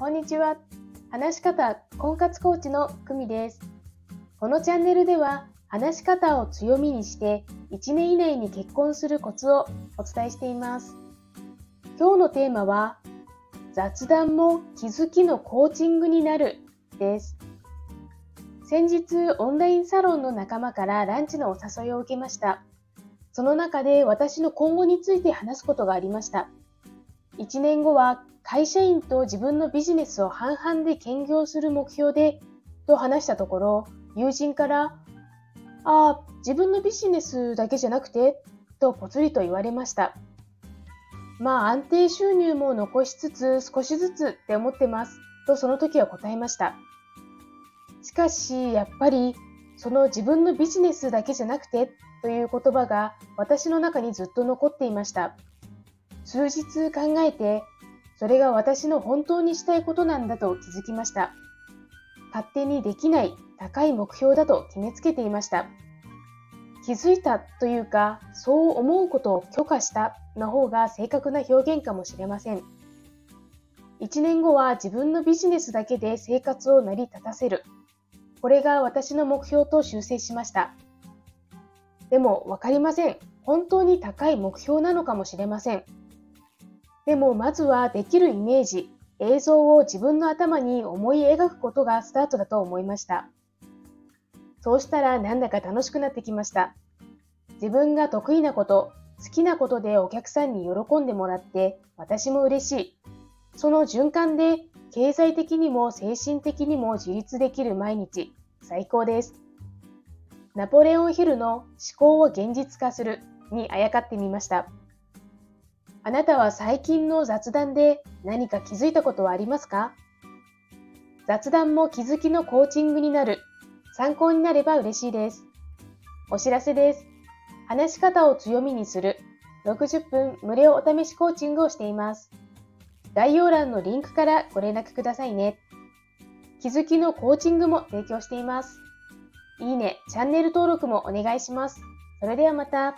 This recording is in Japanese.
こんにちは。話し方婚活コーチの久美です。このチャンネルでは話し方を強みにして1年以内に結婚するコツをお伝えしています。今日のテーマは雑談も気づきのコーチングになるです。先日オンラインサロンの仲間からランチのお誘いを受けました。その中で私の今後について話すことがありました。1年後は会社員と自分のビジネスを半々で兼業する目標で、と話したところ、友人から、ああ、自分のビジネスだけじゃなくて、とぽつりと言われました。まあ安定収入も残しつつ少しずつって思ってます、とその時は答えました。しかし、やっぱり、その自分のビジネスだけじゃなくてという言葉が私の中にずっと残っていました。数日考えてそれが私の本当にしたいことなんだと気づきました。勝手にできない高い目標だと決めつけていました。気づいたというか、そう思うことを許可したの方が正確な表現かもしれません。1年後は自分のビジネスだけで生活を成り立たせる。これが私の目標と修正しました。でも分かりません。本当に高い目標なのかもしれません。でもまずはできるイメージ、映像を自分の頭に思い描くことがスタートだと思いました。そうしたらなんだか楽しくなってきました。自分が得意なこと、好きなことでお客さんに喜んでもらって私も嬉しい。その循環で経済的にも精神的にも自立できる毎日、最高です。ナポレオンヒルの思考を現実化するにあやかってみました。あなたは最近の雑談で何か気づいたことはありますか？雑談も気づきのコーチングになる。参考になれば嬉しいです。お知らせです。話し方を強みにする60分無料お試しコーチングをしています。概要欄のリンクからご連絡くださいね。気づきのコーチングも提供しています。いいね、チャンネル登録もお願いします。それではまた。